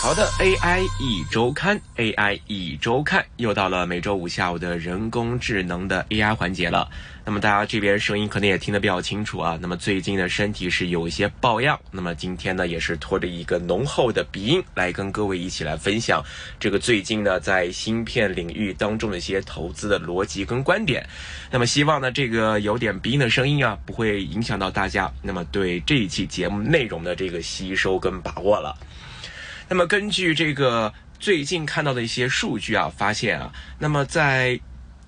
好的，AI 一周刊，AI 一周刊，又到了每周五下午的人工智能的 AI 环节了。那么大家这边声音可能也听得比较清楚啊。那么最近的身体是有一些抱恙，那么今天呢也是拖着一个浓厚的鼻音来跟各位一起来分享这个最近呢在芯片领域当中的一些投资的逻辑跟观点。那么希望呢这个有点鼻音的声音啊不会影响到大家，那么对这一期节目内容的这个吸收跟把握了。那么根据这个最近看到的一些数据啊，发现啊，那么在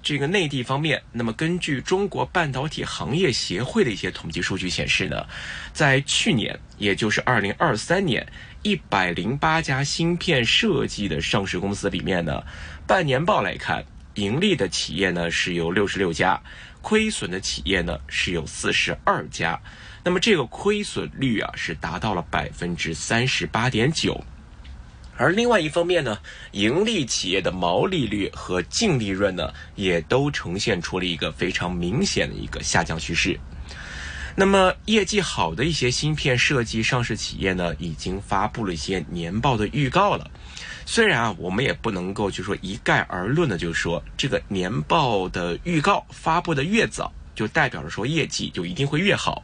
这个内地方面，那么根据中国半导体行业协会的一些统计数据显示呢，在去年，也就是二零二三年，一百零八家芯片设计的上市公司里面呢，半年报来看，盈利的企业呢是有六十六家，亏损的企业呢是有四十二家，那么这个亏损率啊是达到了百分之三十八点九。而另外一方面呢，盈利企业的毛利率和净利润呢，也都呈现出了一个非常明显的一个下降趋势。那么业绩好的一些芯片设计上市企业呢，已经发布了一些年报的预告了。虽然啊，我们也不能够就说一概而论的，就是说这个年报的预告发布的越早，就代表着说业绩就一定会越好。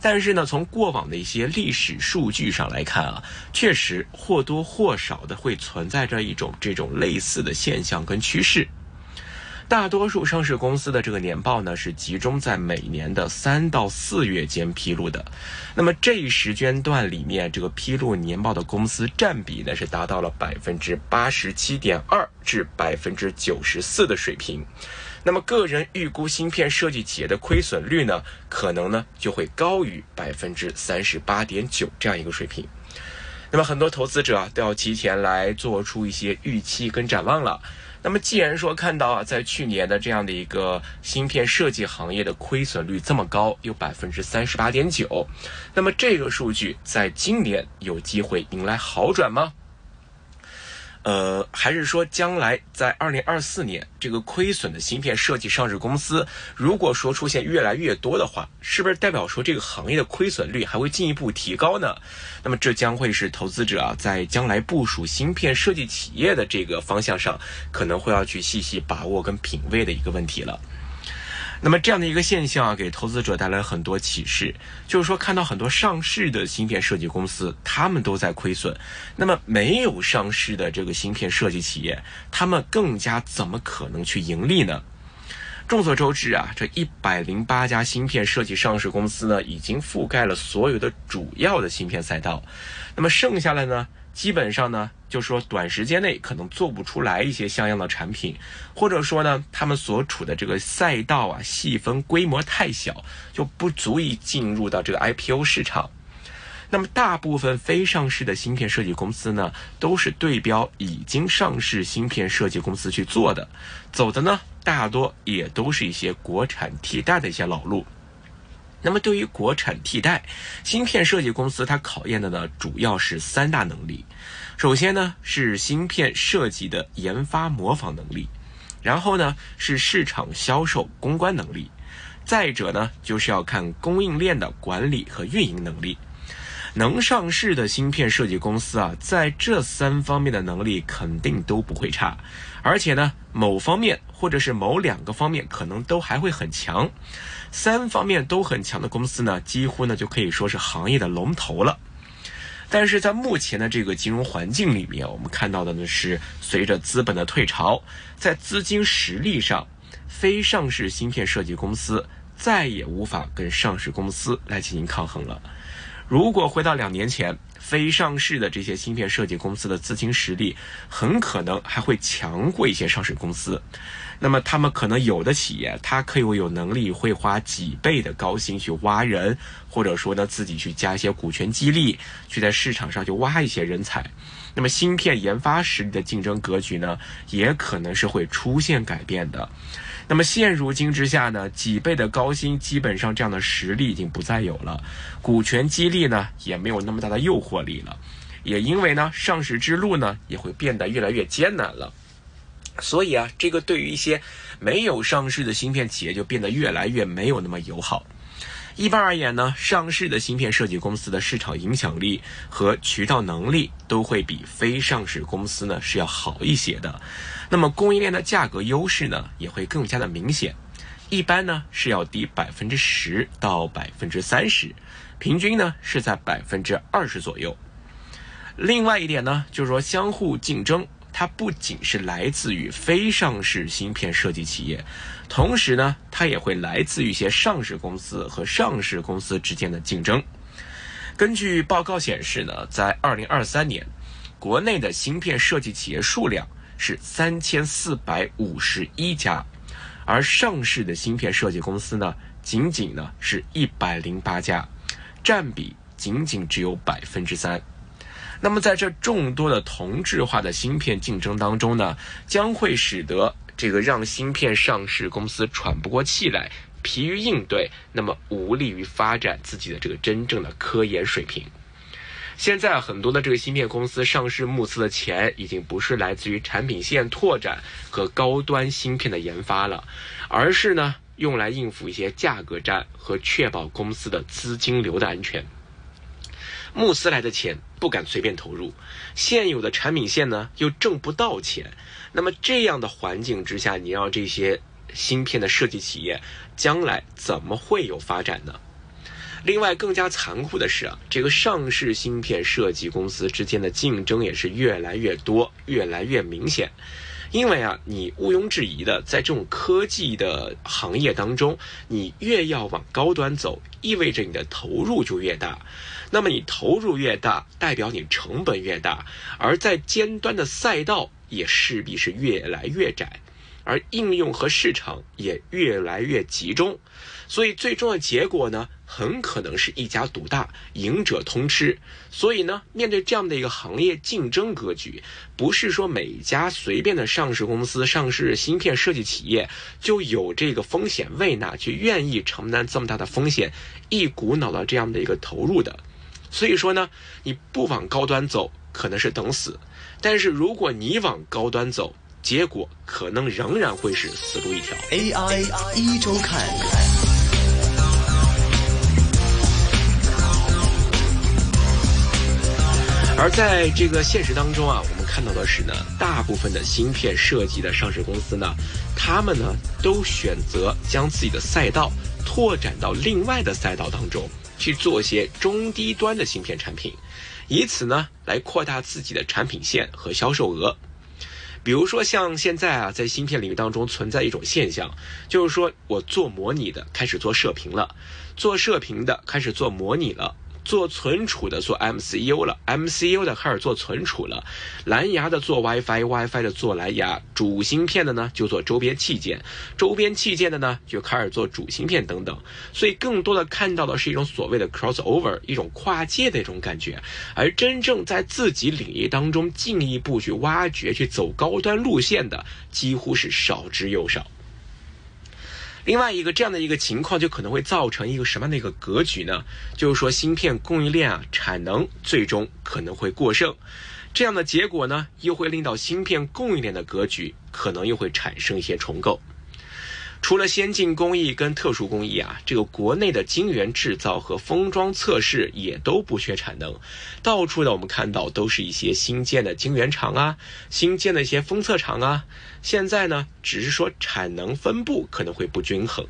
但是呢，从过往的一些历史数据上来看啊，确实或多或少的会存在着一种这种类似的现象跟趋势。大多数上市公司的这个年报呢，是集中在每年的三到四月间披露的。那么这一时间段里面，这个披露年报的公司占比呢，是达到了百分之八十七点二至百分之九十四的水平。那么个人预估芯片设计企业的亏损率呢，可能呢就会高于百分之三十八点九这样一个水平。那么很多投资者啊都要提前来做出一些预期跟展望了。那么既然说看到啊，在去年的这样的一个芯片设计行业的亏损率这么高，有百分之三十八点九，那么这个数据在今年有机会迎来好转吗？呃，还是说将来在二零二四年，这个亏损的芯片设计上市公司，如果说出现越来越多的话，是不是代表说这个行业的亏损率还会进一步提高呢？那么这将会是投资者啊，在将来部署芯片设计企业的这个方向上，可能会要去细细把握跟品味的一个问题了。那么这样的一个现象啊，给投资者带来很多启示，就是说看到很多上市的芯片设计公司，他们都在亏损，那么没有上市的这个芯片设计企业，他们更加怎么可能去盈利呢？众所周知啊，这一百零八家芯片设计上市公司呢，已经覆盖了所有的主要的芯片赛道，那么剩下来呢？基本上呢，就说短时间内可能做不出来一些像样的产品，或者说呢，他们所处的这个赛道啊，细分规模太小，就不足以进入到这个 IPO 市场。那么，大部分非上市的芯片设计公司呢，都是对标已经上市芯片设计公司去做的，走的呢，大多也都是一些国产替代的一些老路。那么，对于国产替代芯片设计公司，它考验的呢，主要是三大能力。首先呢，是芯片设计的研发模仿能力；然后呢，是市场销售公关能力；再者呢，就是要看供应链的管理和运营能力。能上市的芯片设计公司啊，在这三方面的能力肯定都不会差，而且呢，某方面或者是某两个方面，可能都还会很强。三方面都很强的公司呢，几乎呢就可以说是行业的龙头了。但是在目前的这个金融环境里面，我们看到的呢是，随着资本的退潮，在资金实力上，非上市芯片设计公司再也无法跟上市公司来进行抗衡了。如果回到两年前，非上市的这些芯片设计公司的资金实力，很可能还会强过一些上市公司。那么他们可能有的企业，他可以有能力会花几倍的高薪去挖人，或者说呢自己去加一些股权激励，去在市场上去挖一些人才。那么芯片研发实力的竞争格局呢，也可能是会出现改变的。那么现如今之下呢，几倍的高薪基本上这样的实力已经不再有了，股权激励呢也没有那么大的诱惑力了，也因为呢上市之路呢也会变得越来越艰难了。所以啊，这个对于一些没有上市的芯片企业就变得越来越没有那么友好。一般而言呢，上市的芯片设计公司的市场影响力和渠道能力都会比非上市公司呢是要好一些的。那么供应链的价格优势呢也会更加的明显，一般呢是要低百分之十到百分之三十，平均呢是在百分之二十左右。另外一点呢，就是说相互竞争。它不仅是来自于非上市芯片设计企业，同时呢，它也会来自于一些上市公司和上市公司之间的竞争。根据报告显示呢，在二零二三年，国内的芯片设计企业数量是三千四百五十一家，而上市的芯片设计公司呢，仅仅呢是一百零八家，占比仅仅只有百分之三。那么，在这众多的同质化的芯片竞争当中呢，将会使得这个让芯片上市公司喘不过气来，疲于应对，那么无利于发展自己的这个真正的科研水平。现在很多的这个芯片公司上市募资的钱，已经不是来自于产品线拓展和高端芯片的研发了，而是呢用来应付一些价格战和确保公司的资金流的安全。慕斯来的钱不敢随便投入，现有的产品线呢又挣不到钱，那么这样的环境之下，你让这些芯片的设计企业将来怎么会有发展呢？另外，更加残酷的是啊，这个上市芯片设计公司之间的竞争也是越来越多，越来越明显。因为啊，你毋庸置疑的，在这种科技的行业当中，你越要往高端走，意味着你的投入就越大。那么你投入越大，代表你成本越大，而在尖端的赛道也势必是越来越窄，而应用和市场也越来越集中，所以最终的结果呢，很可能是一家独大，赢者通吃。所以呢，面对这样的一个行业竞争格局，不是说每家随便的上市公司、上市芯片设计企业就有这个风险胃纳，去愿意承担这么大的风险，一股脑的这样的一个投入的。所以说呢，你不往高端走，可能是等死；但是如果你往高端走，结果可能仍然会是死路一条。AI 一周看。而在这个现实当中啊，我们看到的是呢，大部分的芯片设计的上市公司呢，他们呢都选择将自己的赛道拓展到另外的赛道当中。去做一些中低端的芯片产品，以此呢来扩大自己的产品线和销售额。比如说像现在啊，在芯片领域当中存在一种现象，就是说我做模拟的开始做射频了，做射频的开始做模拟了。做存储的做 MCU 了，MCU 的开始做存储了，蓝牙的做 WiFi，WiFi 的做蓝牙，主芯片的呢就做周边器件，周边器件的呢就开始做主芯片等等。所以更多的看到的是一种所谓的 crossover，一种跨界的一种感觉。而真正在自己领域当中进一步去挖掘、去走高端路线的，几乎是少之又少。另外一个这样的一个情况，就可能会造成一个什么样的一个格局呢？就是说，芯片供应链啊，产能最终可能会过剩，这样的结果呢，又会令到芯片供应链的格局可能又会产生一些重构。除了先进工艺跟特殊工艺啊，这个国内的晶圆制造和封装测试也都不缺产能，到处呢我们看到都是一些新建的晶圆厂啊，新建的一些封测厂啊。现在呢，只是说产能分布可能会不均衡。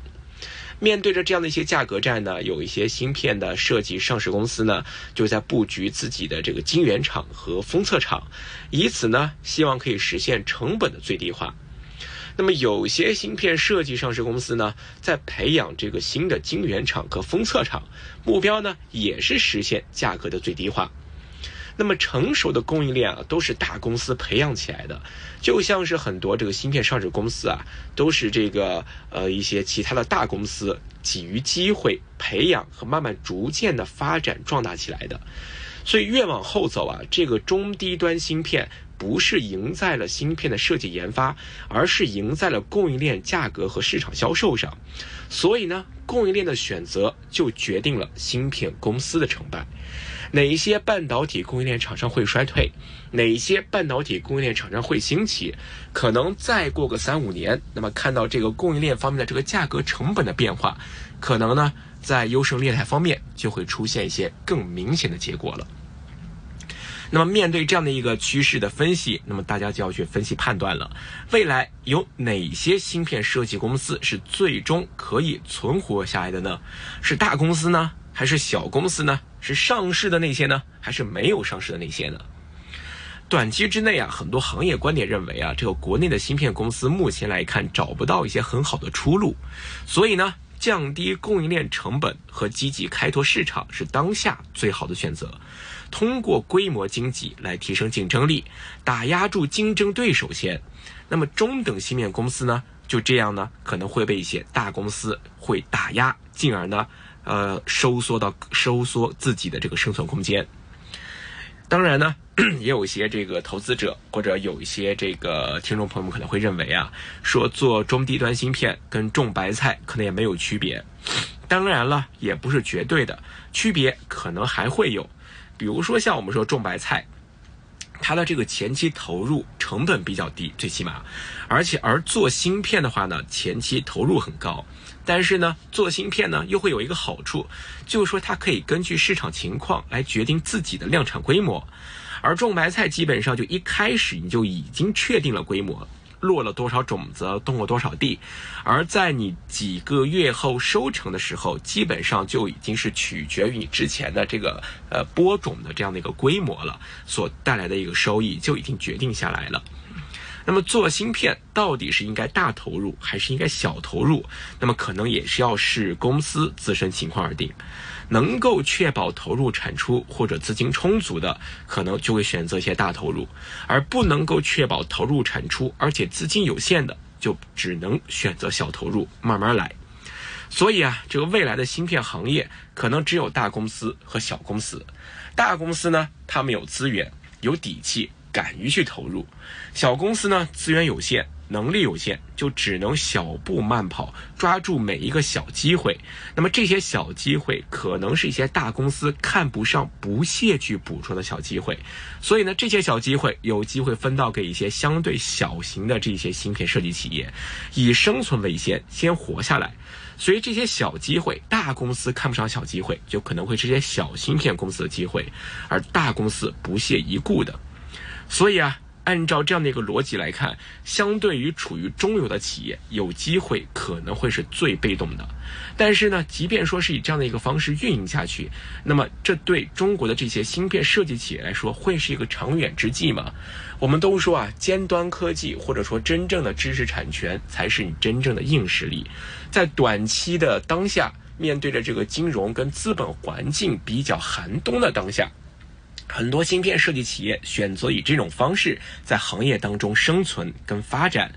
面对着这样的一些价格战呢，有一些芯片的设计上市公司呢，就在布局自己的这个晶圆厂和封测厂，以此呢，希望可以实现成本的最低化。那么有些芯片设计上市公司呢，在培养这个新的晶圆厂和封测厂，目标呢也是实现价格的最低化。那么成熟的供应链啊，都是大公司培养起来的，就像是很多这个芯片上市公司啊，都是这个呃一些其他的大公司给予机会培养和慢慢逐渐的发展壮大起来的。所以越往后走啊，这个中低端芯片。不是赢在了芯片的设计研发，而是赢在了供应链价格和市场销售上。所以呢，供应链的选择就决定了芯片公司的成败。哪一些半导体供应链厂商会衰退？哪一些半导体供应链厂商会兴起？可能再过个三五年，那么看到这个供应链方面的这个价格成本的变化，可能呢在优胜劣汰方面就会出现一些更明显的结果了。那么面对这样的一个趋势的分析，那么大家就要去分析判断了，未来有哪些芯片设计公司是最终可以存活下来的呢？是大公司呢，还是小公司呢？是上市的那些呢，还是没有上市的那些呢？短期之内啊，很多行业观点认为啊，这个国内的芯片公司目前来看找不到一些很好的出路，所以呢，降低供应链成本和积极开拓市场是当下最好的选择。通过规模经济来提升竞争力，打压住竞争对手先。那么中等芯片公司呢，就这样呢，可能会被一些大公司会打压，进而呢，呃，收缩到收缩自己的这个生存空间。当然呢，也有一些这个投资者或者有一些这个听众朋友们可能会认为啊，说做中低端芯片跟种白菜可能也没有区别。当然了，也不是绝对的，区别可能还会有。比如说像我们说种白菜，它的这个前期投入成本比较低，最起码，而且而做芯片的话呢，前期投入很高，但是呢，做芯片呢又会有一个好处，就是说它可以根据市场情况来决定自己的量产规模，而种白菜基本上就一开始你就已经确定了规模。落了多少种子，动了多少地，而在你几个月后收成的时候，基本上就已经是取决于你之前的这个呃播种的这样的一个规模了，所带来的一个收益就已经决定下来了。那么做芯片到底是应该大投入还是应该小投入？那么可能也是要视公司自身情况而定。能够确保投入产出或者资金充足的，可能就会选择一些大投入；而不能够确保投入产出而且资金有限的，就只能选择小投入，慢慢来。所以啊，这个未来的芯片行业可能只有大公司和小公司。大公司呢，他们有资源，有底气。敢于去投入，小公司呢资源有限，能力有限，就只能小步慢跑，抓住每一个小机会。那么这些小机会可能是一些大公司看不上、不屑去捕捉的小机会，所以呢，这些小机会有机会分到给一些相对小型的这些芯片设计企业，以生存为先，先活下来。所以这些小机会，大公司看不上小机会，就可能会这些小芯片公司的机会，而大公司不屑一顾的。所以啊，按照这样的一个逻辑来看，相对于处于中游的企业，有机会可能会是最被动的。但是呢，即便说是以这样的一个方式运营下去，那么这对中国的这些芯片设计企业来说，会是一个长远之计吗？我们都说啊，尖端科技或者说真正的知识产权才是你真正的硬实力。在短期的当下，面对着这个金融跟资本环境比较寒冬的当下。很多芯片设计企业选择以这种方式在行业当中生存跟发展，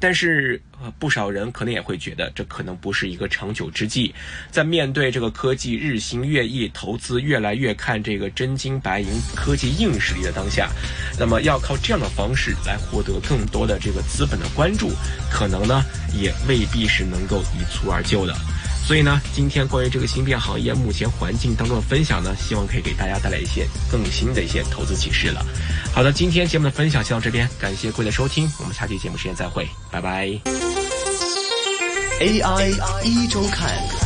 但是呃不少人可能也会觉得这可能不是一个长久之计。在面对这个科技日新月异、投资越来越看这个真金白银科技硬实力的当下，那么要靠这样的方式来获得更多的这个资本的关注，可能呢也未必是能够一蹴而就的。所以呢，今天关于这个芯片行业目前环境当中的分享呢，希望可以给大家带来一些更新的一些投资启示了。好的，今天节目的分享先到这边，感谢各位的收听，我们下期节目时间再会，拜拜。AI 一周看。